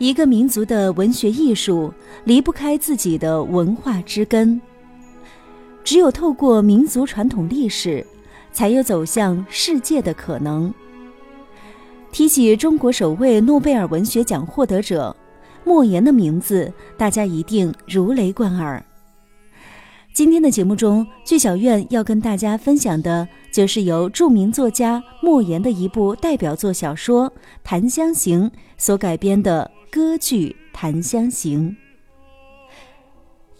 一个民族的文学艺术离不开自己的文化之根。只有透过民族传统历史，才有走向世界的可能。提起中国首位诺贝尔文学奖获得者莫言的名字，大家一定如雷贯耳。今天的节目中，剧小院要跟大家分享的，就是由著名作家莫言的一部代表作小说《檀香刑》所改编的。歌剧《檀香刑》。《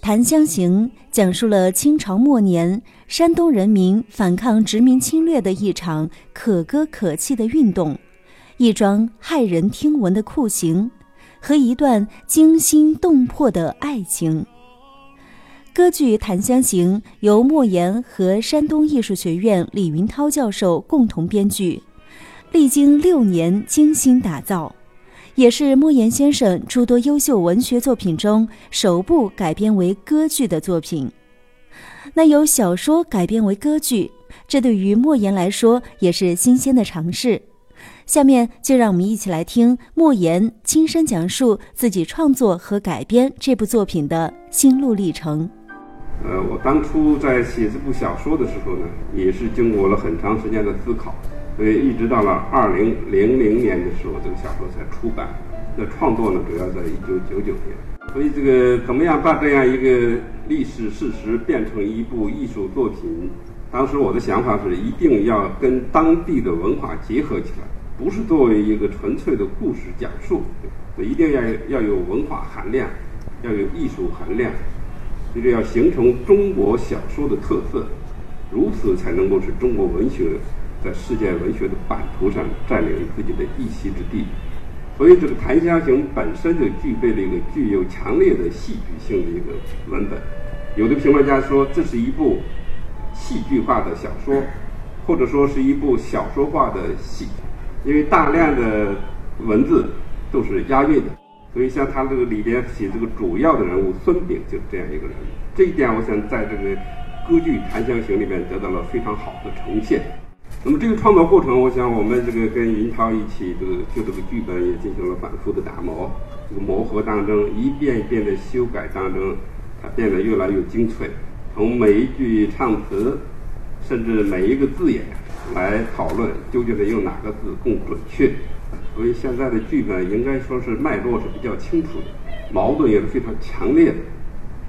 檀香刑》讲述了清朝末年山东人民反抗殖民侵略的一场可歌可泣的运动，一桩骇人听闻的酷刑，和一段惊心动魄的爱情。歌剧《檀香刑》由莫言和山东艺术学院李云涛教授共同编剧，历经六年精心打造。也是莫言先生诸多优秀文学作品中首部改编为歌剧的作品。那由小说改编为歌剧，这对于莫言来说也是新鲜的尝试。下面就让我们一起来听莫言亲身讲述自己创作和改编这部作品的心路历程。呃，我当初在写这部小说的时候呢，也是经过了很长时间的思考。所以一直到了二零零零年的时候，这个小说才出版。那创作呢，主要在一九九九年。所以这个怎么样把这样一个历史事实变成一部艺术作品？当时我的想法是，一定要跟当地的文化结合起来，不是作为一个纯粹的故事讲述，一定要要有文化含量，要有艺术含量，这个要形成中国小说的特色，如此才能够使中国文学。在世界文学的版图上占领自己的一席之地，所以这个《檀香刑》本身就具备了一个具有强烈的戏剧性的一个文本。有的评论家说，这是一部戏剧化的小说，或者说是一部小说化的戏，因为大量的文字都是押韵的。所以像他这个里边写这个主要的人物孙炳就是这样一个人，这一点我想在这个歌剧《檀香刑》里面得到了非常好的呈现。那么这个创作过程，我想我们这个跟云涛一起，这个就这个剧本也进行了反复的打磨，这个磨合当中，一遍一遍的修改当中，它变得越来越精粹。从每一句唱词，甚至每一个字眼来讨论，究竟是用哪个字更准确。所以现在的剧本应该说是脉络是比较清楚的，矛盾也是非常强烈的。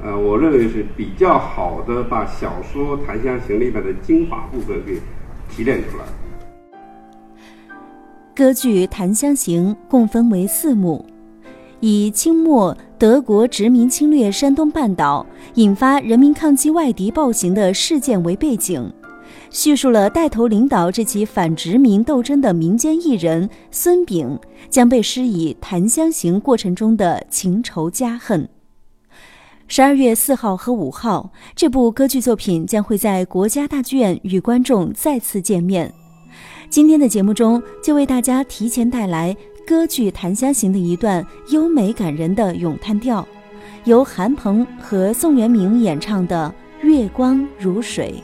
呃，我认为是比较好的把小说《檀香刑》里面的精华部分给。提炼出来。歌剧《檀香刑》共分为四幕，以清末德国殖民侵略山东半岛，引发人民抗击外敌暴行的事件为背景，叙述了带头领导这起反殖民斗争的民间艺人孙炳将被施以檀香刑过程中的情仇家恨。十二月四号和五号，这部歌剧作品将会在国家大剧院与观众再次见面。今天的节目中，就为大家提前带来歌剧《檀香刑》的一段优美感人的咏叹调，由韩鹏和宋元明演唱的《月光如水》。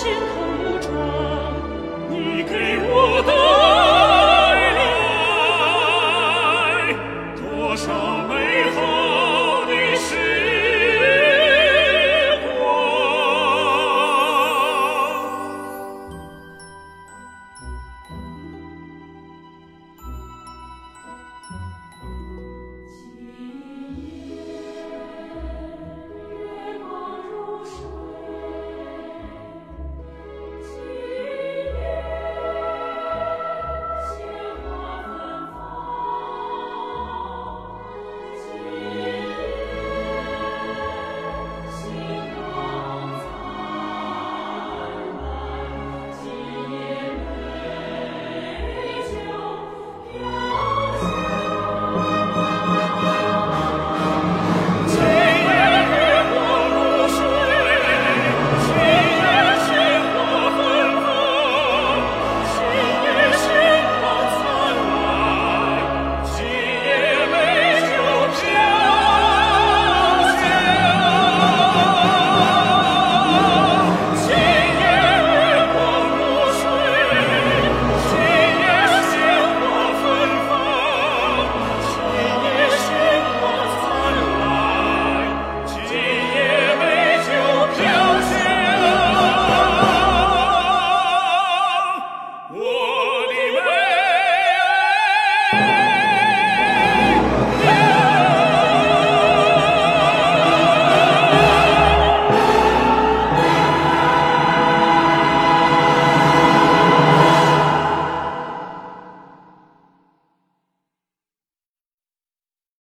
心痛